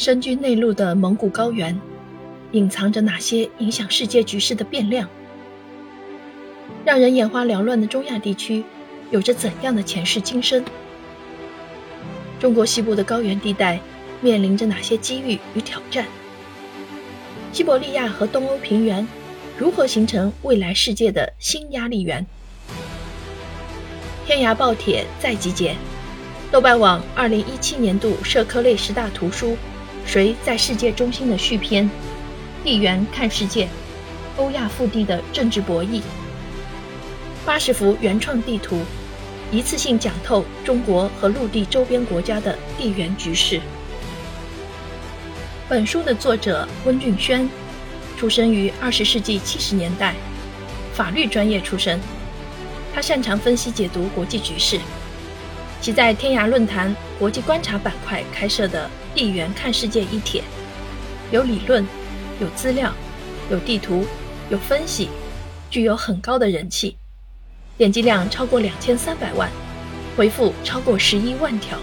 深居内陆的蒙古高原，隐藏着哪些影响世界局势的变量？让人眼花缭乱的中亚地区，有着怎样的前世今生？中国西部的高原地带面临着哪些机遇与挑战？西伯利亚和东欧平原如何形成未来世界的新压力源？天涯报帖再集结，豆瓣网二零一七年度社科类十大图书《谁在世界中心》的续篇，地缘看世界，欧亚腹地的政治博弈，八十幅原创地图，一次性讲透中国和陆地周边国家的地缘局势。本书的作者温俊轩，出生于二十世纪七十年代，法律专业出身。他擅长分析解读国际局势，其在天涯论坛国际观察板块开设的“地缘看世界”一帖，有理论，有资料，有地图，有分析，具有很高的人气，点击量超过两千三百万，回复超过十一万条，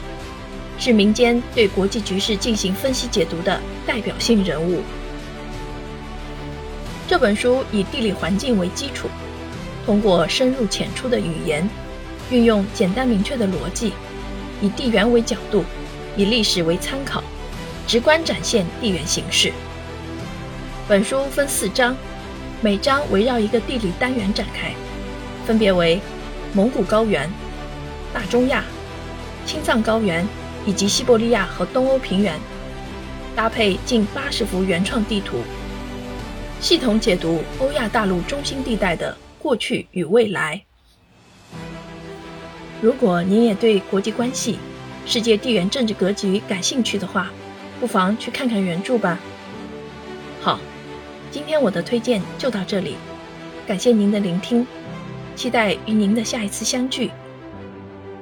是民间对国际局势进行分析解读的代表性人物。这本书以地理环境为基础。通过深入浅出的语言，运用简单明确的逻辑，以地缘为角度，以历史为参考，直观展现地缘形势。本书分四章，每章围绕一个地理单元展开，分别为蒙古高原、大中亚、青藏高原以及西伯利亚和东欧平原，搭配近八十幅原创地图，系统解读欧亚大陆中心地带的。过去与未来。如果您也对国际关系、世界地缘政治格局感兴趣的话，不妨去看看原著吧。好，今天我的推荐就到这里，感谢您的聆听，期待与您的下一次相聚。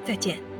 再见。